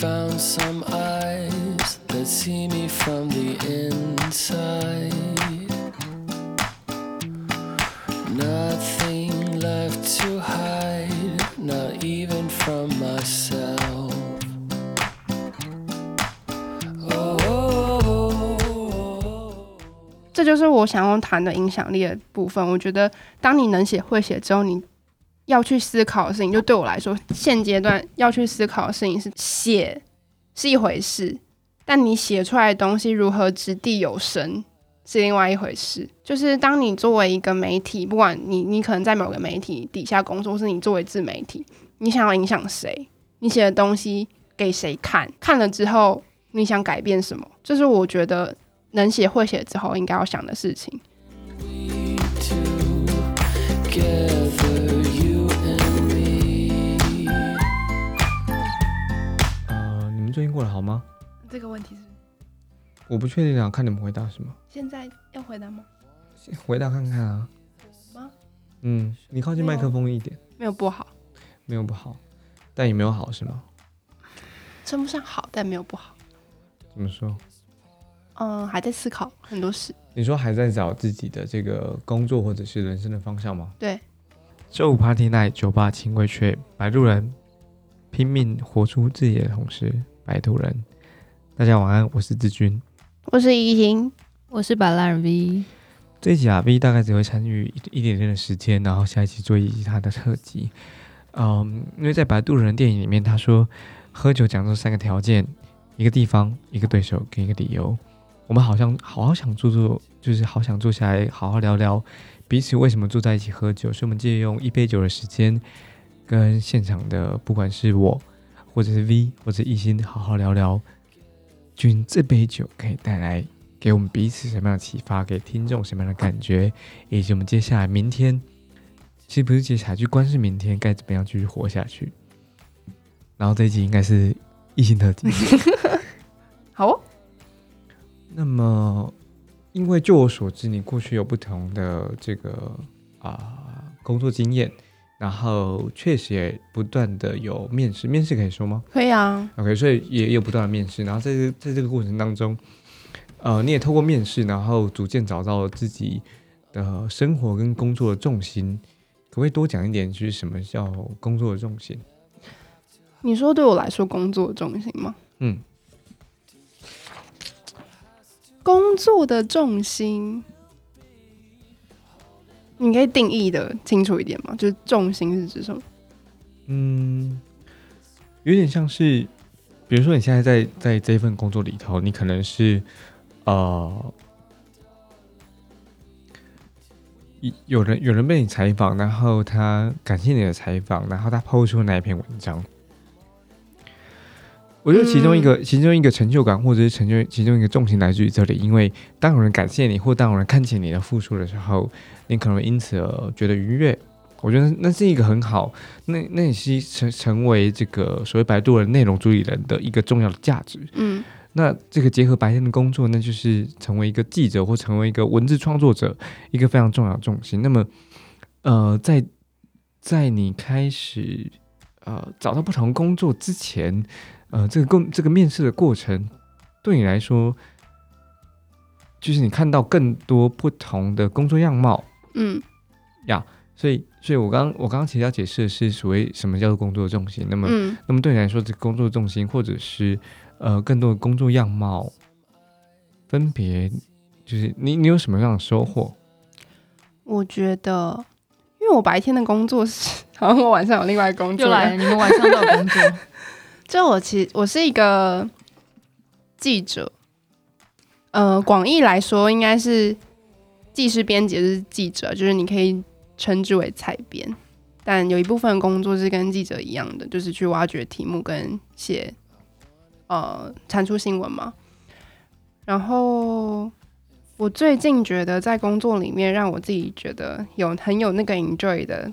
found some eyes that see me from the inside. Nothing left to hide, not even from myself. Oh. 这就是我想要谈的影响力的部分。我觉得，当你能写会写之后，你要去思考的事情，就对我来说，现阶段要去思考的事情是写是一回事，但你写出来的东西如何掷地有声是另外一回事。就是当你作为一个媒体，不管你你可能在某个媒体底下工作，或是你作为自媒体，你想要影响谁，你写的东西给谁看，看了之后你想改变什么，这是我觉得能写会写之后应该要想的事情。最近过得好吗？这个问题是我不确定啊，看你们回答什么，现在要回答吗？回答看看啊。吗？嗯，你靠近麦克风一点，没有不好，没有不好，但也没有好是吗？称不上好，但没有不好。怎么说？嗯，还在思考很多事。你说还在找自己的这个工作或者是人生的方向吗？对，周五 Party Night 酒吧请回却摆渡人，拼命活出自己的同时，摆渡人。大家晚安，我是志军。我是怡婷，我是摆烂 V，这一集啊，V 大概只会参与一一点点的时间，然后下一期做一集他的特辑。嗯，因为在《摆渡人》电影里面，他说喝酒讲究三个条件：一个地方、一个对手跟一个理由。我们好像好好想坐坐，就是好想坐下来好好聊聊彼此为什么坐在一起喝酒。所以，我们借用一杯酒的时间，跟现场的不管是我，或者是 V，或者一心，好好聊聊，君这杯酒可以带来给我们彼此什么样的启发，给听众什么样的感觉，以及我们接下来明天，其实不是接下来，就光是明天该怎么样继续活下去。然后这一集应该是一心特辑。好哦。那么，因为就我所知，你过去有不同的这个啊、工作经验，然后确实也不断的有面试，面试可以说吗可以啊，？OK，所以也有不断的面试，然后在这在这个过程当中，呃，你也透过面试，然后逐渐找到了自己的生活跟工作的重心。可不可以多讲一点，就是什么叫工作的重心？你说对我来说工作的重心吗？嗯，工作的重心，你可以定义的清楚一点吗？就是重心是指什么？嗯，有点像是，比如说你现在在在这份工作里头，你可能是呃，有人有人被你采访，然后他感谢你的采访，然后他抛出那一篇文章。我觉得其中一个、其中一个成就感，或者是成就其中一个重心来自于这里，因为当有人感谢你，或当有人看见你的付出的时候，你可能因此而觉得愉悦。我觉得那是一个很好，那那也是成成为这个所谓百度的内容主理人的一个重要的价值。嗯那这个结合白天的工作，那就是成为一个记者或成为一个文字创作者一个非常重要的重心。那么，呃，在在你开始呃找到不同工作之前，呃，这个工这个面试的过程，对你来说，就是你看到更多不同的工作样貌。嗯呀所以，所以我刚我刚刚其实要解释的是所谓什么叫做工作重心。那么，嗯，那么对你来说，这个工作重心或者是呃更多的工作样貌，分别就是你你有什么样的收获？我觉得，因为我白天的工作是，好像我晚上有另外工作。又来了，你们晚上都有工作，就我其实我是一个记者，呃，广义来说应该是记事编辑是记者，就是你可以称之为采编，但有一部分工作是跟记者一样的，就是去挖掘题目跟写呃产出新闻嘛。然后我最近觉得在工作里面让我自己觉得有很有那个 enjoy 的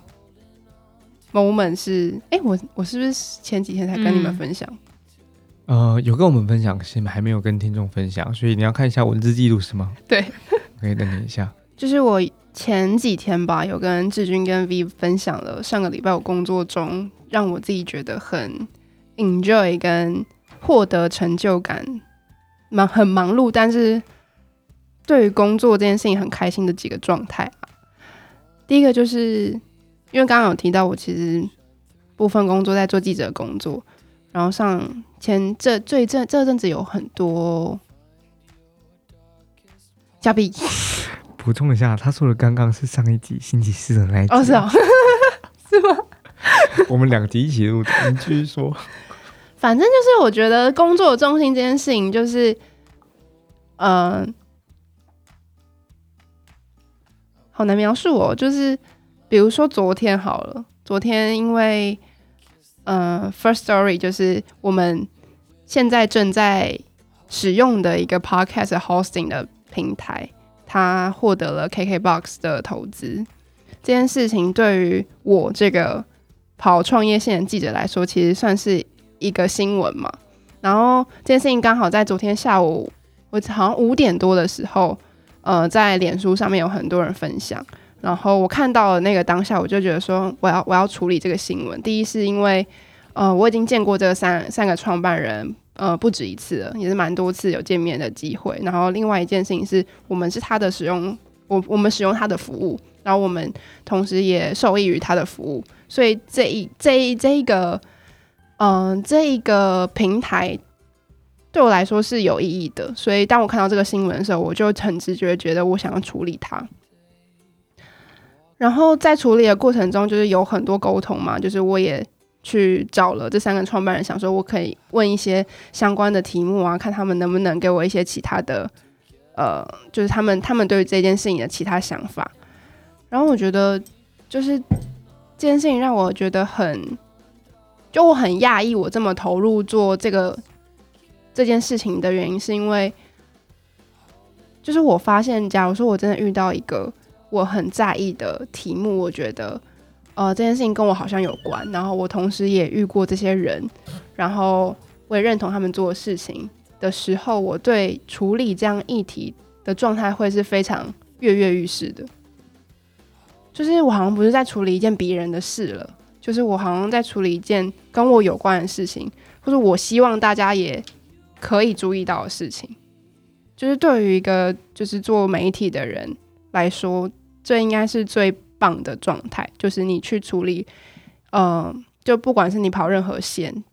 moment 是，哎、我我是不是前几天才跟你们嗯分享？呃，有跟我们分享，是还没有跟听众分享，所以你要看一下文字记录是吗？对，可以等你一下。就是我前几天吧，有跟志军跟 V 分享了上个礼拜我工作中让我自己觉得很 enjoy 跟获得成就感，忙很忙碌，但是对于工作这件事情很开心的几个状态啊。第一个就是因为刚刚有提到，我其实部分工作在做记者工作，然后上前这最这这阵子有很多嘉宾 补充一下，他说的刚刚是上一集星期四的那一集，哦，是哦，是吗？我们两集一起录的。你继续说，反正就是我觉得工作的重心这件事情，就是，嗯、好难描述哦。就是比如说昨天好了，昨天因为，呃，First Story 就是我们现在正在使用的一个 Podcast hosting 的平台，它获得了 KKBox 的投资。这件事情对于我这个跑创业线的记者来说，其实算是一个新闻嘛。然后这件事情刚好在昨天下午，我好像五点多的时候，呃，在脸书上面有很多人分享。然后我看到了那个当下，我就觉得说，我要我要处理这个新闻。第一是因为，呃，我已经见过这三三个创办人，呃，不止一次了，也是蛮多次有见面的机会。然后另外一件事情是我们是他的使用，我我们使用他的服务，然后我们同时也受益于他的服务。所以这一这一这一个，嗯、这一个平台对我来说是有意义的。所以当我看到这个新闻的时候，我就很直觉觉得我想要处理它。然后在处理的过程中，就是有很多沟通嘛，就是我也去找了这三个创办人，想说我可以问一些相关的题目啊，看他们能不能给我一些其他的，呃，就是他们他们对于这件事情的其他想法。然后我觉得，就是这件事情让我觉得很，就我很讶异，我这么投入做这个这件事情的原因，是因为，就是我发现，假如说我真的遇到一个我很在意的题目，我觉得，呃，这件事情跟我好像有关，然后我同时也遇过这些人，然后我也认同他们做的事情的时候，我对处理这样议题的状态会是非常跃跃欲试的。就是我好像不是在处理一件别人的事了，就是我好像在处理一件跟我有关的事情，或者我希望大家也可以注意到的事情。就是对于一个就是做媒体的人来说，这应该是最棒的状态。就是你去处理，呃，就不管是你跑任何线，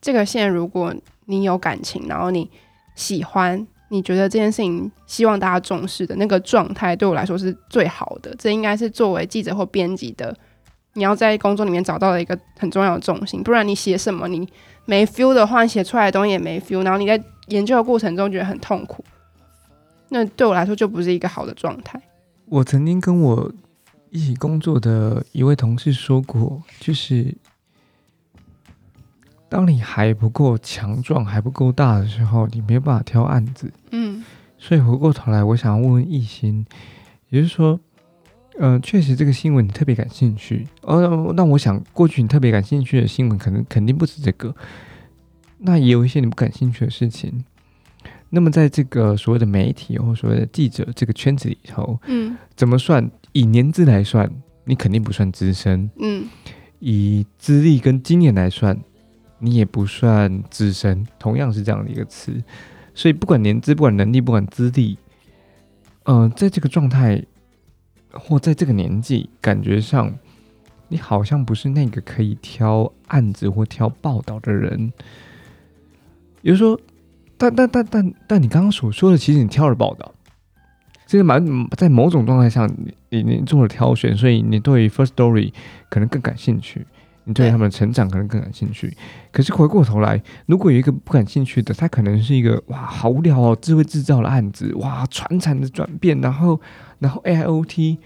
这个线如果你有感情，然后你喜欢，你觉得这件事情希望大家重视的那个状态，对我来说是最好的。这应该是作为记者或编辑的，你要在工作里面找到的一个很重要的重心。不然你写什么，你没 feel 的话，写出来的东西也没 feel，然后你在研究的过程中觉得很痛苦，那对我来说就不是一个好的状态。我曾经跟我一起工作的一位同事说过，就是当你还不够强壮、还不够大的时候，你没有办法挑案子。嗯所以回过头来，我想要问问艺兴，也就是说，呃，确实这个新闻你特别感兴趣，呃，那我想过去你特别感兴趣的新闻，可能肯定不止这个，那也有一些你不感兴趣的事情。那么在这个所谓的媒体或所谓的记者这个圈子里头，嗯怎么算？以年资来算，你肯定不算资深；嗯以资历跟经验来算，你也不算资深。同样是这样的一个词，所以不管年资、不管能力、不管资历，呃，在这个状态或在这个年纪，感觉上你好像不是那个可以挑案子或挑报道的人。也就是说，但但但但但你刚刚所说的，其实你挑了报道，其实蛮在某种状态下，你你你做了挑选，所以你对 First Story 可能更感兴趣，你对对他们的成长可能更感兴趣。可是回过头来，如果有一个不感兴趣的，他可能是一个哇好无聊哦，智慧制造的案子，哇传产的转变，然后然后 AIoT。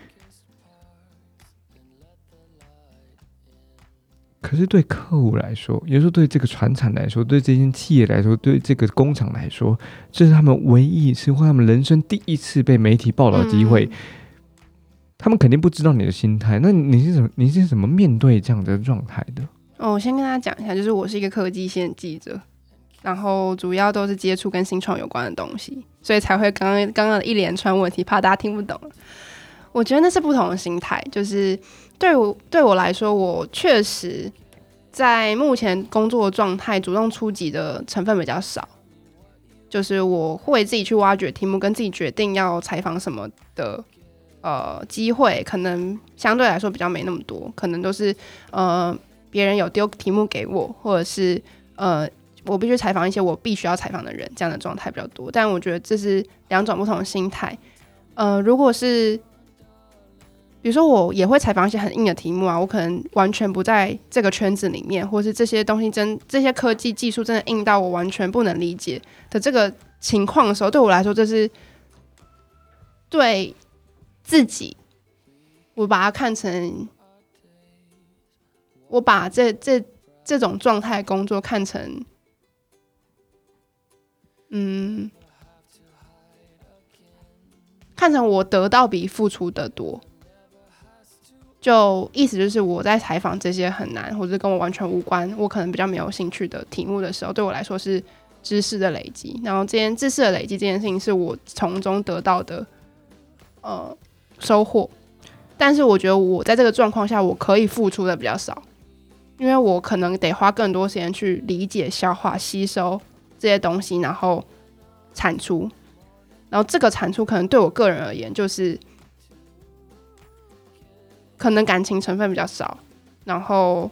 可是对客户来说，也就是对这个船厂来说，对这间企业来说，对这个工厂来说，这是他们唯一一次或他们人生第一次被媒体报道的机会。嗯他们肯定不知道你的心态，那你是怎么你是怎么面对这样的状态的？哦，我先跟大家讲一下，就是我是一个科技线记者，然后主要都是接触跟新创有关的东西，所以才会刚刚刚刚的一连串问题，怕大家听不懂。我觉得那是不同的心态，就是对我对我来说，我确实在目前工作状态，主动出击的成分比较少，就是我会自己去挖掘题目，跟自己决定要采访什么的，呃，机会可能相对来说比较没那么多，可能都是呃别人有丢题目给我，或者是呃我必须采访一些我必须要采访的人，这样的状态比较多。但我觉得这是两种不同的心态。呃，如果是比如说我也会采访一些很硬的题目啊，我可能完全不在这个圈子里面，或是这些东西真这些科技技术真的硬到我完全不能理解的这个情况的时候，对我来说这是对自己，我把它看成我把这这这种状态工作看成，嗯，看成我得到比付出的多。就意思就是我在采访这些很难或者跟我完全无关，我可能比较没有兴趣的题目的时候，对我来说是知识的累积。然后这件知识的累积这件事情是我从中得到的呃收获。但是我觉得我在这个状况下，我可以付出的比较少，因为我可能得花更多时间去理解、消化、吸收这些东西，然后产出。然后这个产出可能对我个人而言就是。可能感情成分比较少，然后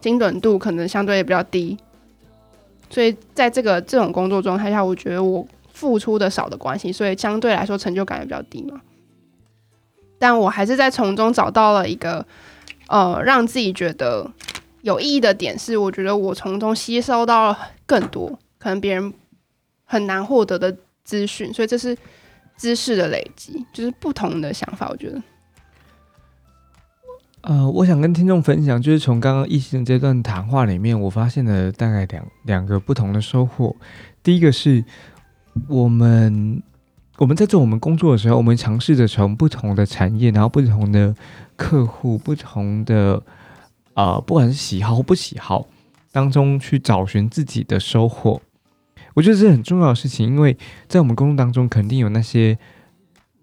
精准度可能相对也比较低，所以在这个这种工作状态下，我觉得我付出的少的关系，所以相对来说成就感也比较低嘛。但我还是在从中找到了一个呃让自己觉得有意义的点，是我觉得我从中吸收到了更多可能别人很难获得的资讯，所以这是知识的累积，就是不同的想法，我觉得。呃，我想跟听众分享，就是从刚刚异性这段谈话里面，我发现了大概两两个不同的收获。第一个是，我们我们在做我们工作的时候，我们尝试着从不同的产业，然后不同的客户，不同的呃，不管是喜好或不喜好当中去找寻自己的收获。我觉得这是很重要的事情，因为在我们工作当中，肯定有那些。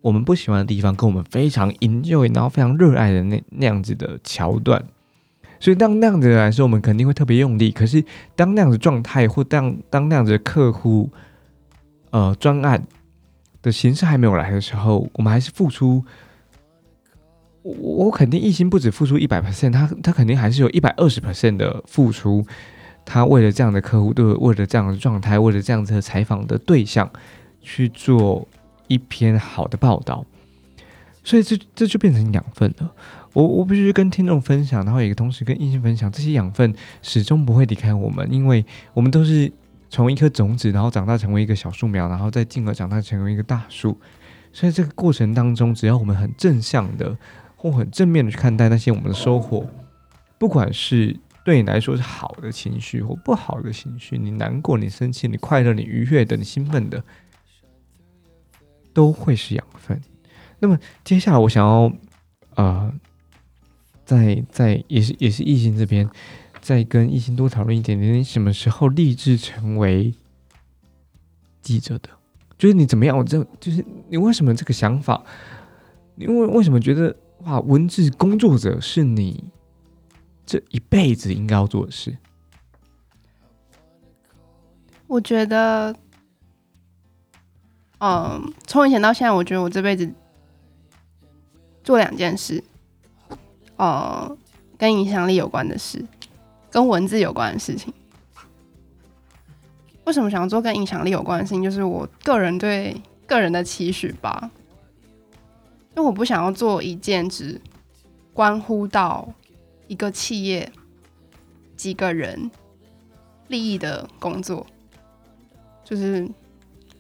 我们不喜欢的地方，跟我们非常 enjoy，然后非常热爱的那那样子的桥段，所以当那样子来说，我们肯定会特别用力。可是当那样子状态，或当当那样子的客户，呃，专案的形式还没有来的时候，我们还是付出。我我肯定一心不止付出一百 percent，他他肯定还是有一百二十 percent 的付出。他为了这样的客户，对，为了这样的状态，为了这样子的采访的对象去做。一篇好的报道，所以这这就变成养分了。我我必须跟听众分享，然后也同时跟异性分享，这些养分始终不会离开我们，因为我们都是从一颗种子，然后长大成为一个小树苗，然后再进而长大成为一个大树。所以这个过程当中，只要我们很正向的或很正面的去看待那些我们的收获，不管是对你来说是好的情绪或不好的情绪，你难过、你生气、你快乐、你愉悦的、你兴奋的。都会是养分。那么接下来我想要，呃，在在也是也是异性这边，再跟异性多讨论一点点，你什么时候立志成为记者的？就是你怎么样？我这就是你为什么这个想法？因为为什么觉得哇，文字工作者是你这一辈子应该要做的事？我觉得。嗯，从以前到现在，我觉得我这辈子做两件事，哦，跟影响力有关的事，跟文字有关的事情。为什么想要做跟影响力有关的事情？就是我个人对个人的期许吧。因为我不想要做一件只关乎到一个企业、几个人利益的工作，就是。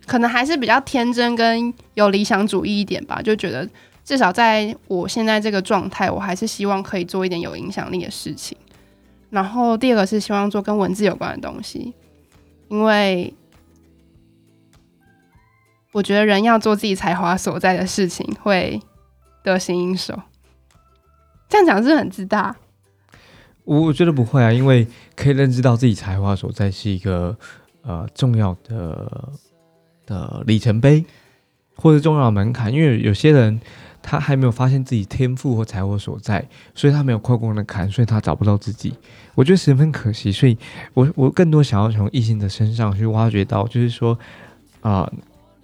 可能还是比较天真跟有理想主义一点吧，就觉得至少在我现在这个状态，我还是希望可以做一点有影响力的事情。然后第二个是希望做跟文字有关的东西，因为我觉得人要做自己才华所在的事情，会得心应手。这样讲是很自大？我我觉得不会啊，因为可以认知到自己才华所在是一个呃重要的。的里程碑或者重要的门槛，因为有些人他还没有发现自己天赋或才华所在，所以他没有跨过那坎，所以他找不到自己。我觉得十分可惜，所以我我更多想要从异性的身上去挖掘到，就是说啊、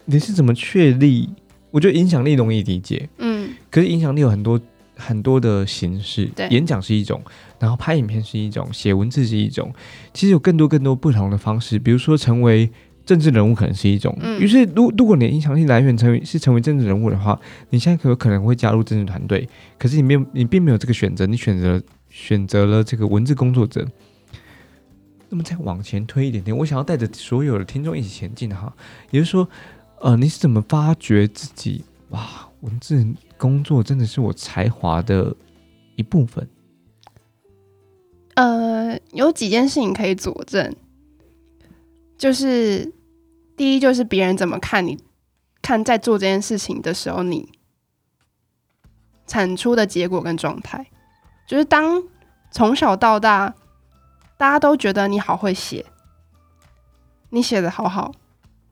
你是怎么确立？我觉得影响力容易理解，嗯可是影响力有很多很多的形式对，演讲是一种，然后拍影片是一种，写文字是一种，其实有更多更多不同的方式，比如说成为政治人物可能是一种。嗯于是，如如果你的影响力来源成为是成为政治人物的话，你现在可有可能会加入政治团队，可是你没有你并没有这个选择，你选择选择了这个文字工作者。那么再往前推一点点，我想要带着所有的听众一起前进哈，也就是说，呃，你是怎么发掘自己？哇，文字工作真的是我才华的一部分。呃，有几件事情可以佐证，就是第一就是别人怎么看你，看在做这件事情的时候，你产出的结果跟状态，就是当从小到大，大家都觉得你好会写，你写的好好，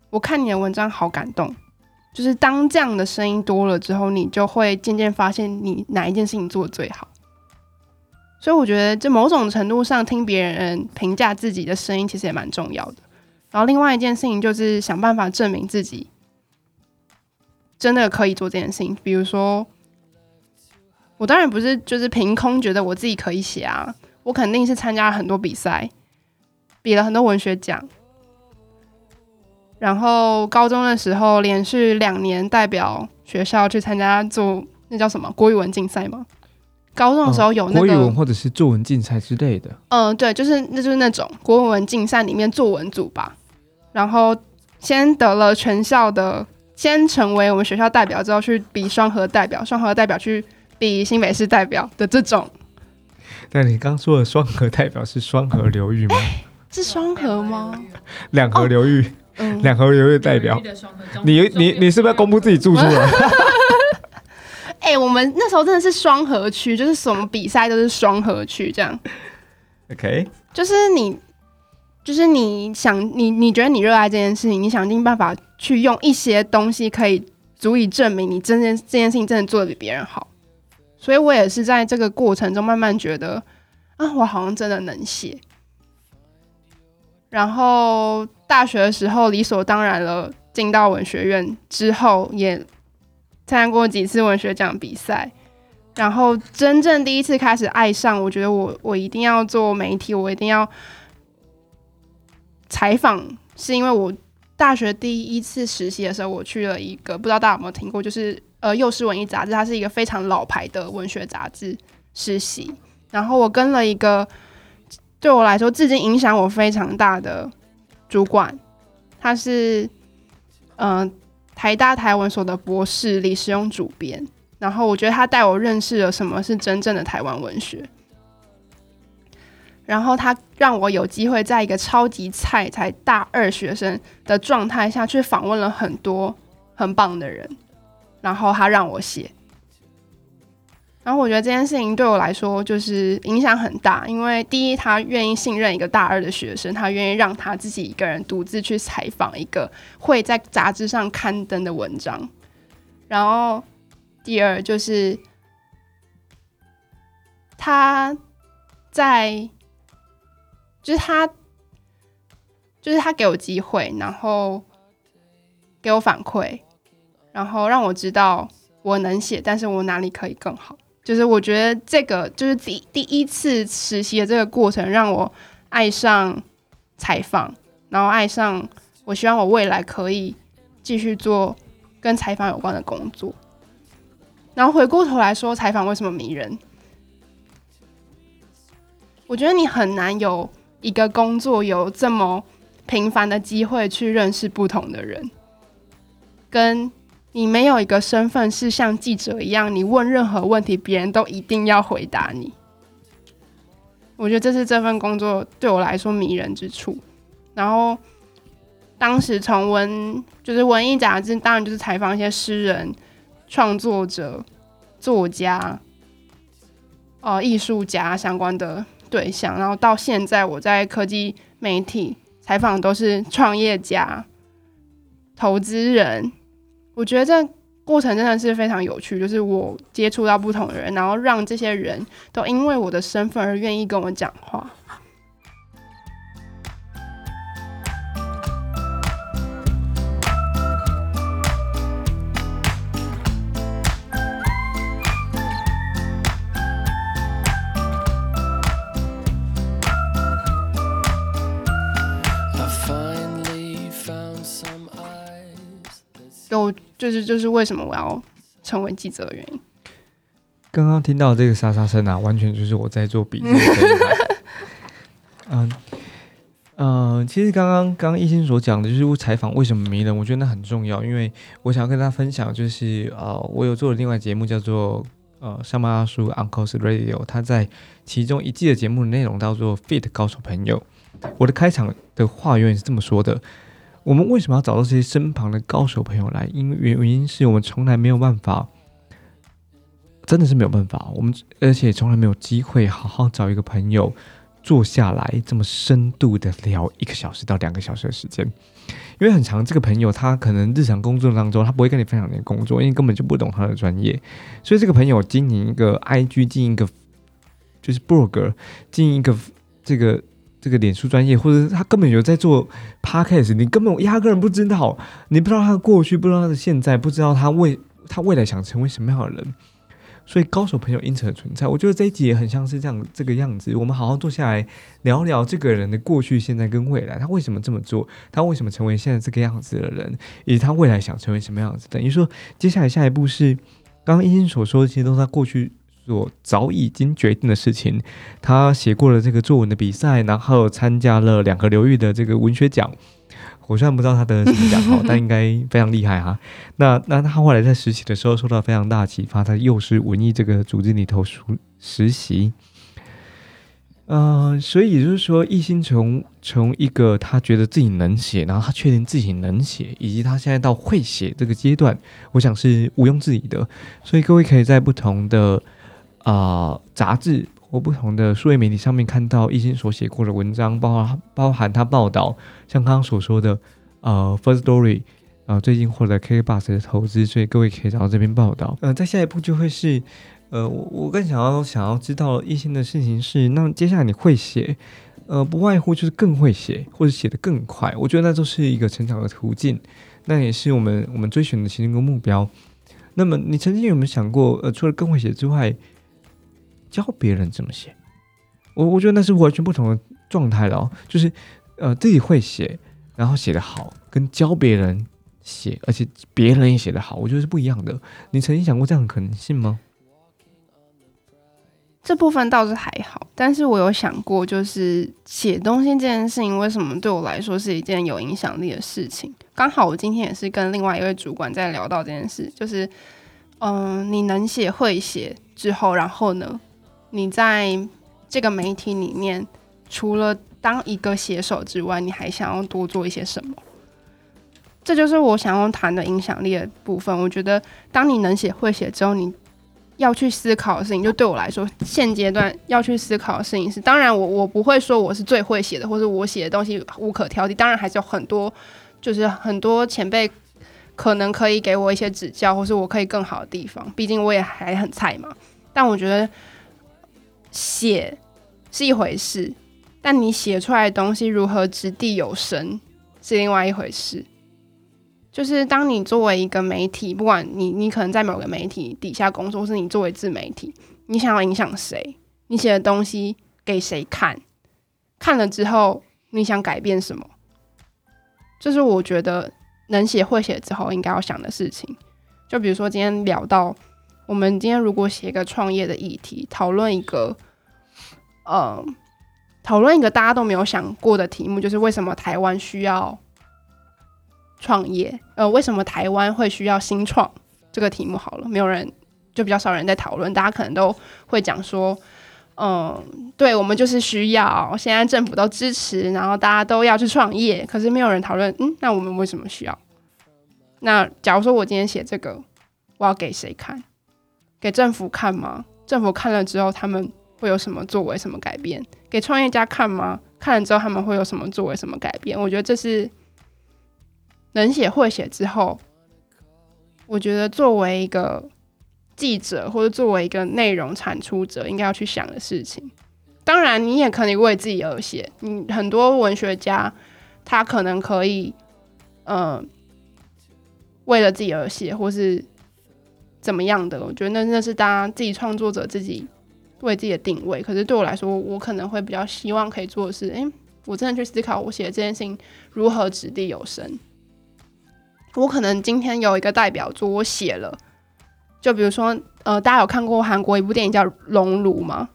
我看你的文章好感动。就是当这样的声音多了之后，你就会渐渐发现你哪一件事情做的最好。所以我觉得，这某种程度上听别人评价自己的声音，其实也蛮重要的。然后另外一件事情就是想办法证明自己真的可以做这件事情。比如说，我当然不是就是凭空觉得我自己可以写啊，我肯定是参加了很多比赛，比了很多文学奖。然后高中的时候，连续两年代表学校去参加做那叫什么国语文竞赛吗？高中的时候有那个国语文或者是作文竞赛之类的。嗯，对，就是那就是那种国文竞赛里面作文组吧，然后先得了全校的，先成为我们学校代表之后去比双核代表，双核代表去比新北市代表的这种，但你刚说的双河代表是双河流域吗？是双核吗？两河流域，嗯，两河流域代表。你你你是不是要公布自己住处了？哎、我们那时候真的是双河区，就是什么比赛都是双河区这样。OK，就是你，就是你想你你觉得你热爱这件事情，你想尽办法去用一些东西可以足以证明你真件这件事情真的做的比别人好。所以我也是在这个过程中慢慢觉得啊，我好像真的能写。然后大学的时候理所当然了，进到文学院之后也参加过几次文学奖比赛。然后真正第一次开始爱上，我觉得我我一定要做媒体，我一定要采访，是因为我大学第一次实习的时候，我去了一个不知道大家有没有听过，就是呃《幼师文艺杂志》，它是一个非常老牌的文学杂志实习。然后我跟了一个对我来说至今影响我非常大的主管，他是嗯、呃台大台文所的博士李时庸主编。然后我觉得他带我认识了什么是真正的台湾文学，然后他让我有机会在一个超级菜才大二学生的状态下去访问了很多很棒的人，然后他让我写，然后我觉得这件事情对我来说就是影响很大，因为第一他愿意信任一个大二的学生，他愿意让他自己一个人独自去采访一个会在杂志上刊登的文章，然后。第二就是他在，就是他，就是他给我机会，然后给我反馈，然后让我知道我能写，但是我哪里可以更好。就是我觉得这个就是第第一次实习的这个过程，让我爱上采访，然后爱上我希望我未来可以继续做跟采访有关的工作。然后回过头来说，采访为什么迷人？我觉得你很难有一个工作有这么频繁的机会去认识不同的人，跟你没有一个身份是像记者一样，你问任何问题，别人都一定要回答你。我觉得这是这份工作对我来说迷人之处。然后当时从文就是文艺杂志，当然就是采访一些诗人。创作者、作家、呃艺术家相关的对象，然后到现在我在科技媒体采访都是创业家、投资人。我觉得这过程真的是非常有趣，就是我接触到不同的人，然后让这些人都因为我的身份而愿意跟我讲话。就就是就是为什么我要成为记者的原因。刚刚听到这个沙沙声啊，完全就是我在做笔记。嗯呃，其实刚刚刚刚一心所讲的就是采访为什么迷人，我觉得那很重要，因为我想要跟大家分享，就是呃，我有做的另外节目叫做呃上班阿叔 Uncle's Radio，他在其中一季的节目的内容叫做 Fit 高手朋友。我的开场的话永远是这么说的：我们为什么要找到这些身旁的高手朋友来？因为原原因是我们从来没有办法。真的是没有办法，我们而且从来没有机会好好找一个朋友坐下来这么深度的聊一个小时到两个小时的时间，因为很长，这个朋友他可能日常工作当中他不会跟你分享你的工作，因为根本就不懂他的专业，所以这个朋友经营一个 IG，经营一个就是 blog，经营一个这个这个脸书专业，或者是他根本有在做 podcast，你根本压根儿不知道，你不知道他的过去，不知道他的现在，不知道他未他未来想成为什么样的人。所以高手朋友因此而存在，我觉得这一集也很像是这样这个样子。我们好好坐下来聊聊这个人的过去、现在跟未来，他为什么这么做，他为什么成为现在这个样子的人，以及他未来想成为什么样子。等于说，接下来下一步是刚刚医生所说的，其实都是他过去所早已经决定的事情。他写过了这个作文的比赛，然后参加了两个流域的这个文学奖。我虽然不知道他得了什么奖哈，但应该非常厉害哈。那那他后来在实习的时候受到非常大的启发，他又是文艺这个组织里头实实习。呃，所以也就是说，一心从从一个他觉得自己能写，然后他确定自己能写，以及他现在到会写这个阶段，我想是毋庸置疑的。所以各位可以在不同的啊、呃杂志或不同的数位媒体上面看到一心所写过的文章，包含包含他报道，像刚刚所说的呃 First Story。啊，最近获得 K Bus 的投资，所以各位可以找到这篇报道。呃，在下一步就会是，呃，我我更想要想要知道一心的事情是，那接下来你会写，呃，不外乎就是更会写，或者写得更快。我觉得那都是一个成长的途径，那也是我们我们追寻的其中一个目标。那么你曾经有没有想过，呃，除了更会写之外，教别人怎么写？我我觉得那是完全不同的状态了哦，就是呃自己会写，然后写得好，跟教别人写，而且别人也写得好，我觉得是不一样的。你曾经想过这样的可能性吗？这部分倒是还好，但是我有想过，就是写东西这件事情，为什么对我来说是一件有影响力的事情？刚好我今天也是跟另外一位主管在聊到这件事，就是，嗯、你能写会写之后，然后呢，你在这个媒体里面，除了当一个写手之外，你还想要多做一些什么？这就是我想要谈的影响力的部分。我觉得，当你能写会写之后，你要去思考的事情，就对我来说，现阶段要去思考的事情是，当然我我不会说我是最会写的，或者我写的东西无可挑剔，当然还是有很多，就是很多前辈可能可以给我一些指教，或是我可以更好的地方，毕竟我也还很菜嘛。但我觉得写是一回事，但你写出来的东西如何掷地有声是另外一回事。就是当你作为一个媒体，不管你你可能在某个媒体底下工作，或是你作为自媒体，你想要影响谁？你写的东西给谁看？看了之后，你想改变什么？这是我觉得能写会写之后应该要想的事情。就比如说今天聊到，我们今天如果写一个创业的议题，讨论一个，呃，讨论一个大家都没有想过的题目，就是为什么台湾需要创业？呃，为什么台湾会需要新创这个题目？好了，没有人就比较少人在讨论，大家可能都会讲说，嗯，对我们就是需要，现在政府都支持，然后大家都要去创业，可是没有人讨论，嗯，那我们为什么需要？那假如说我今天写这个，我要给谁看？给政府看吗？政府看了之后，他们会有什么作为、什么改变？给创业家看吗？看了之后，他们会有什么作为、什么改变？我觉得这是能写会写之后，我觉得作为一个记者或者作为一个内容产出者，应该要去想的事情。当然，你也可以为自己而写。你很多文学家，他可能可以，呃，为了自己而写，或是怎么样的。我觉得那那是大家自己创作者自己为自己的定位。可是对我来说，我可能会比较希望可以做的是，诶，我真的去思考我写的这件事情如何掷地有声。我可能今天有一个代表作，我写了，就比如说，呃，大家有看过韩国一部电影叫《熔炉》吗？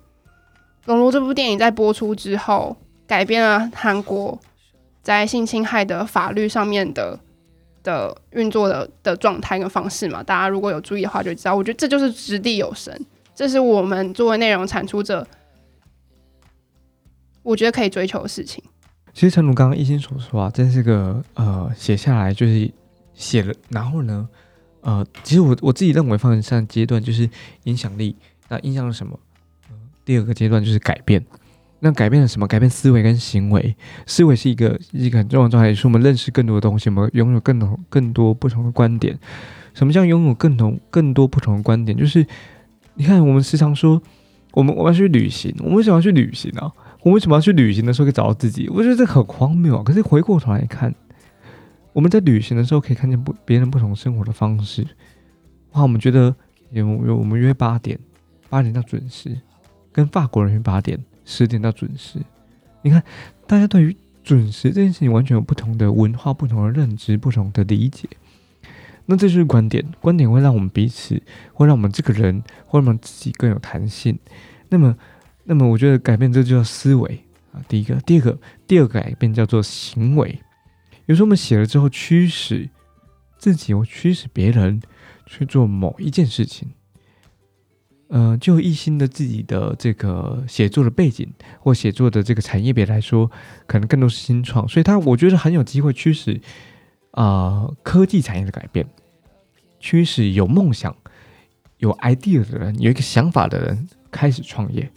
《熔炉》这部电影在播出之后，改变了韩国在性侵害的法律上面的的运作的的状态跟方式嘛。大家如果有注意的话，就知道。我觉得这就是掷地有声，这是我们作为内容产出者，我觉得可以追求的事情。其实，陈如刚刚一心所说啊，这是个呃写下来就是写了，然后呢，呃，其实我我自己认为放上阶段就是影响力，那影响了什么？第二个阶段就是改变，那改变了什么？改变思维跟行为。思维是一个一个很重要的状态，也是我们认识更多的东西，我们拥有更多更多不同的观点。什么叫拥有更同更多不同的观点？就是你看，我们时常说，我们我们要去旅行，我们为什么要去旅行呢？我们为什么要去旅行的时候可以找到自己？我觉得这很荒谬啊！可是回过头来看，我们在旅行的时候可以看见不别人不同生活的方式。哇，我们觉得有有我们约八点，八点到准时。跟法国人约八点，十点到准时。你看，大家对于准时这件事情完全有不同的文化、不同的认知、不同的理解。那这就是观点，观点会让我们彼此，会让我们这个人，会让我们自己更有弹性。那么，那么我觉得改变这就叫思维啊。第一个，第二个，第二个改变叫做行为。有时候我们写了之后，驱使自己或驱使别人去做某一件事情。呃，就一心的自己的这个写作的背景或写作的这个产业别来说，可能更多是新创，所以他我觉得很有机会驱使啊科技产业的改变，驱使有梦想、有 idea 的人、有一个想法的人开始创业。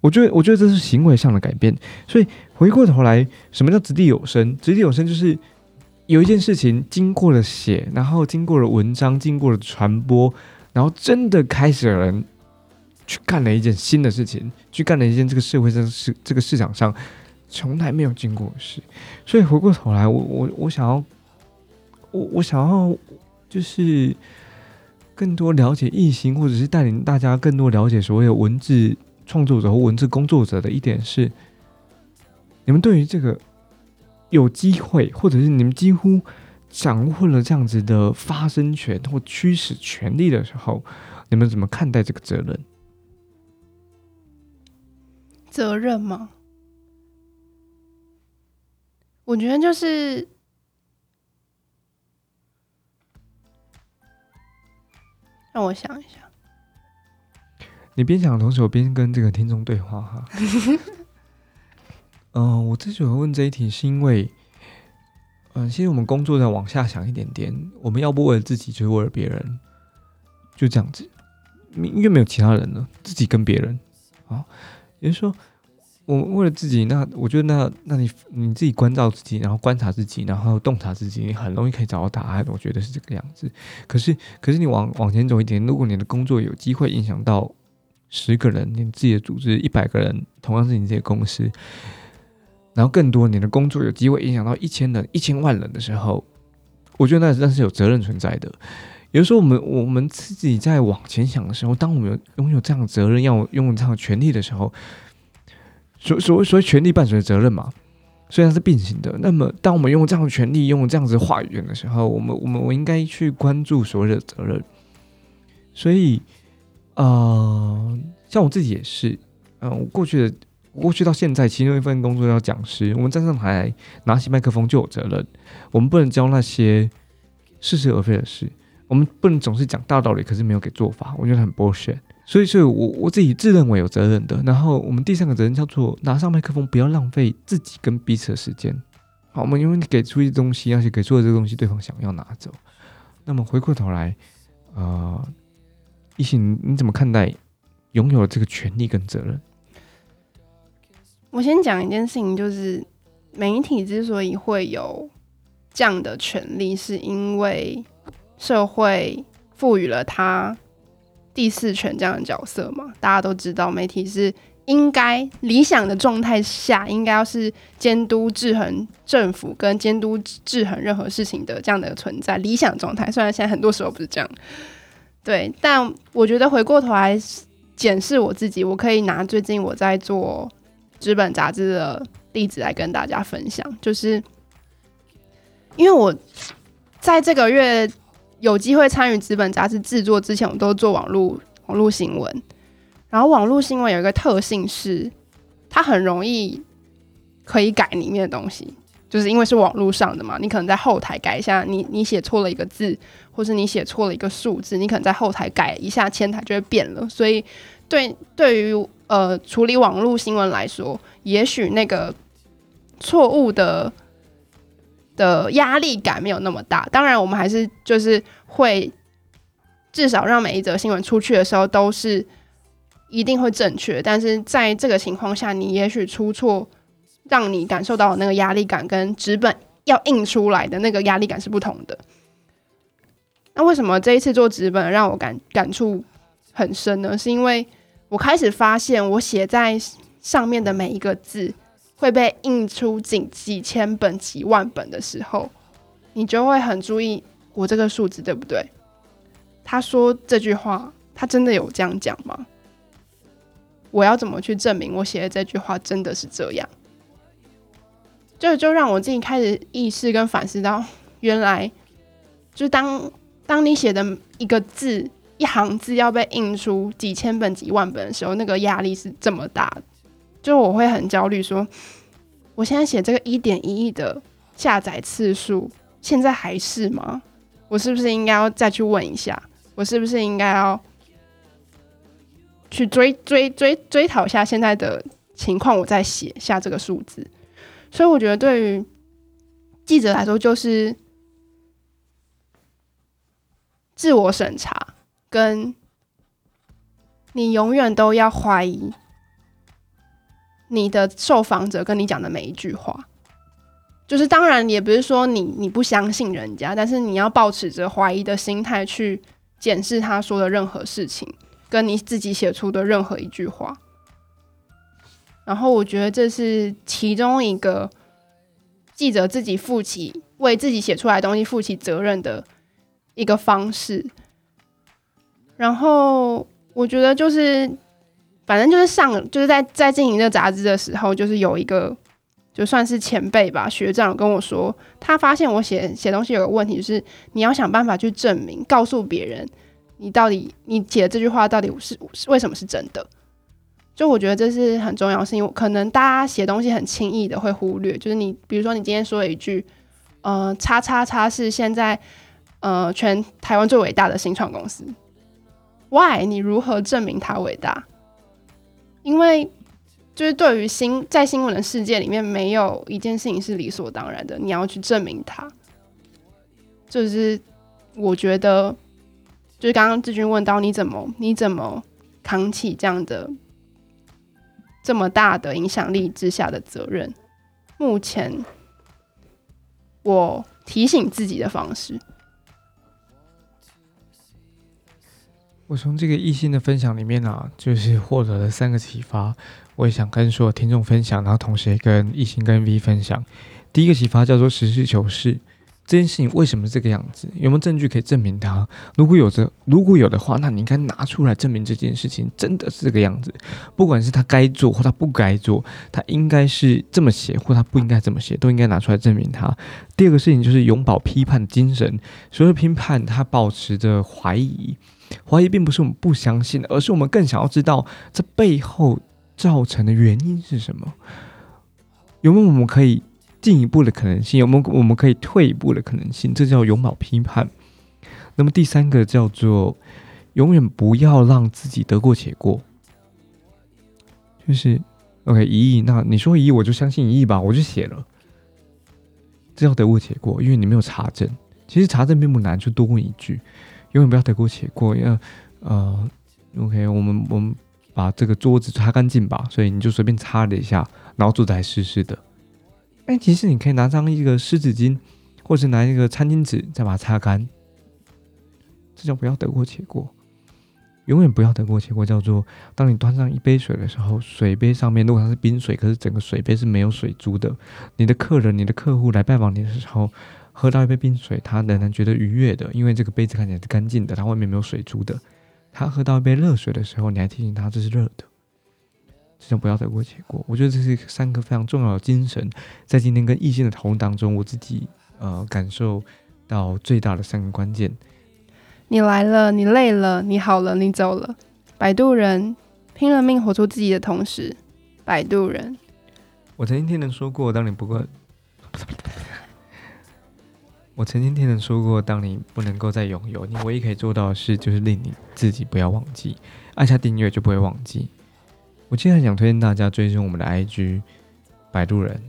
我觉得，我觉得这是行为上的改变。所以回过头来，什么叫掷地有声？掷地有声就是有一件事情经过了写，然后经过了文章，经过了传播，然后真的开始有人。去干了一件新的事情，去干了一件这个社会上市这个市场上从来没有经过的事，所以回过头来，我我我想要，我我想要就是更多了解异形，或者是带领大家更多了解所有文字创作者和文字工作者的一点是，你们对于这个有机会，或者是你们几乎掌握了这样子的发声权或驱使权利的时候，你们怎么看待这个责任？责任吗？我觉得就是让我想一下。你边想的同时，我边跟这个听众对话哈。嗯，我之所以问这一题，是因为，嗯，其实我们工作在往下想一点点，我们要不为了自己，就是为了别人，就这样子，因为没有其他人了，自己跟别人啊。也就是说，我为了自己，那我觉得那那你你自己关照自己，然后观察自己，然后洞察自己，你很容易可以找到答案。我觉得是这个样子。可是，可是你往往前走一点，如果你的工作有机会影响到十个人，你自己的组织一百个人，同样是你这些公司，然后更多你的工作有机会影响到一千人、一千万人的时候，我觉得那那是有责任存在的。有时候我们我们自己在往前想的时候，当我们拥有这样的责任，要拥有这样的权利的时候，所所所谓权利伴随着责任嘛，虽然是并行的。那么，当我们拥有这样的权利，拥有这样子话语权的时候，我们我们我应该去关注所谓的责任。所以，呃，像我自己也是，嗯，我过去的过去到现在，其中一份工作叫讲师，我们站上台拿起麦克风就有责任，我们不能教那些似是而非的事。我们不能总是讲大道理，可是没有给做法，我觉得很 bullshit。所以，所以我我自己自认为有责任的。然后，我们第三个责任叫做拿上麦克风，不要浪费自己跟彼此的时间。好，我们因为给出一些东西，而且给出的这个东西，对方想要拿走。那么回过头来，呃，一心，你怎么看待拥有这个权利跟责任？我先讲一件事情，就是媒体之所以会有这样的权利，是因为。社会赋予了他第四权这样的角色嘛。大家都知道，媒体是应该理想的状态下，应该要是监督制衡政府跟监督制衡任何事情的这样的存在。理想状态，虽然现在很多时候不是这样，对，但我觉得回过头来检视我自己，我可以拿最近我在做纸本杂志的例子来跟大家分享，就是因为我在这个月有机会参与纸本杂志制作之前，我都做网络网络新闻。然后网络新闻有一个特性是，它很容易可以改里面的东西，就是因为是网络上的嘛，你可能在后台改一下，你你写错了一个字，或是你写错了一个数字，你可能在后台改一下，前台就会变了。所以对对于呃处理网络新闻来说，也许那个错误的的压力感没有那么大。当然，我们还是就是会至少让每一则新闻出去的时候都是。一定会正确，但是在这个情况下，你也许出错，让你感受到的那个压力感跟纸本要印出来的那个压力感是不同的。那为什么这一次做纸本让我感感触很深呢？是因为我开始发现，我写在上面的每一个字会被印出几几千本、几万本的时候，你就会很注意我这个数字对不对？他说这句话，他真的有这样讲吗？我要怎么去证明我写的这句话真的是这样？就就让我自己开始意识跟反思到，原来就当当你写的一个字、一行字要被印出几千本、几万本的时候，那个压力是这么大的。就我会很焦虑，说我现在写这个一点一亿的下载次数，现在还是吗？我是不是应该要再去问一下？我是不是应该要？去追追追追讨下现在的情况，我再写下这个数字。所以我觉得对于记者来说，就是自我审查，跟你永远都要怀疑你的受访者跟你讲的每一句话。就是当然也不是说你你不相信人家，但是你要保持着怀疑的心态去检视他说的任何事情。跟你自己写出的任何一句话，然后我觉得这是其中一个记者自己负起为自己写出来的东西负起责任的一个方式。然后我觉得就是，反正就是上就是在在进行这杂志的时候，就是有一个就算是前辈吧，学长跟我说，他发现我写写东西有个问题，就是你要想办法去证明，告诉别人。你到底你写的这句话到底是是为什么是真的？就我觉得这是很重要，是因为可能大家写东西很轻易的会忽略，就是你比如说你今天说了一句，呃，叉叉叉是现在呃全台湾最伟大的新创公司，Why？你如何证明它伟大？因为就是对于新在新闻的世界里面，没有一件事情是理所当然的，你要去证明它，就是我觉得。就是刚刚志军问到你怎么你怎么扛起这样的这么大的影响力之下的责任？目前我提醒自己的方式，我从这个异性的分享里面啊，就是获得了三个启发，我也想跟所有听众分享，然后同时也跟异性跟 V 分享。第一个启发叫做实事求是。这件事情为什么这个样子？有没有证据可以证明它？如果有着，如果有的话，那你应该拿出来证明这件事情真的是这个样子。不管是他该做或他不该做，他应该是这么写或他不应该这么写，都应该拿出来证明他。第二个事情就是永葆批判精神。所谓批判，他保持着怀疑，怀疑并不是我们不相信，而是我们更想要知道这背后造成的原因是什么。有没有我们可以？进一步的可能性，有没有我们可以退一步的可能性？这叫永葆批判。那么第三个叫做永远不要让自己得过且过，就是 OK 一亿，那你说一亿，我就相信一亿吧，我就写了。这叫得过且过，因为你没有查证。其实查证并不难，就多问一句，永远不要得过且过。要呃，OK，我们我们把这个桌子擦干净吧，所以你就随便擦了一下，然后桌子还湿湿的。哎，其实你可以拿张一个湿纸巾，或者拿一个餐巾纸，再把它擦干。这叫不要得过且过。永远不要得过且过，叫做当你端上一杯水的时候，水杯上面如果它是冰水，可是整个水杯是没有水珠的，你的客人、你的客户来拜访你的时候，喝到一杯冰水，他仍然觉得愉悦的，因为这个杯子看起来是干净的，它外面没有水珠的。他喝到一杯热水的时候，你还提醒他这是热的，这叫不要得过且过。我觉得这是三个非常重要的精神，在今天跟异性的讨论当中，我自己呃感受到最大的三个关键。你来了，你累了，你好了，你走了。摆渡人拼了命活出自己的同时，摆渡人。我曾经听人说过，当你不过，我曾经听人说过，当你不能够再拥有，你唯一可以做到的事，就是令你自己不要忘记，按下订阅就不会忘记。我今天很想推荐大家追踪我们的 IG，摆渡人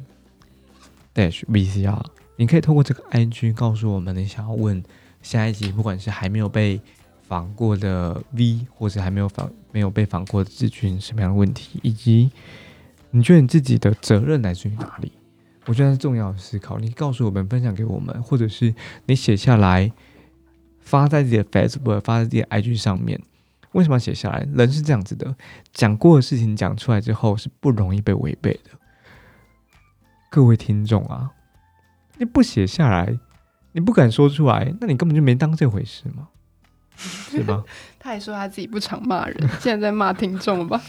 dash VCR，你可以透过这个 IG 告诉我们你想要问下一集，不管是还没有被访过的 V，或者还没有访没有被访过的志军什么样的问题，以及你觉得你自己的责任来自于哪里？我觉得是重要的思考。你告诉我们，分享给我们，或者是你写下来，发在自己的 Facebook、发在自己的 IG 上面。为什么要写下来？人是这样子的，讲过的事情讲出来之后是不容易被违背的。各位听众啊，你不写下来，你不敢说出来，那你根本就没当这回事嘛，是吧？他还说他自己不常骂人，现在在骂听众吧？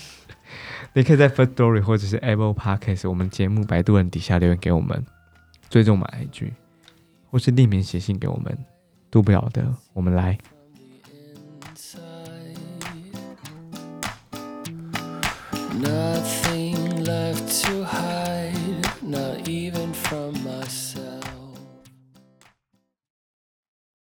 你可以在 First Story 或者是 Apple Podcast 我们节目百度人底下留言给我们，追踪我们 IG，或是匿名写信给我们，渡不了的我们来。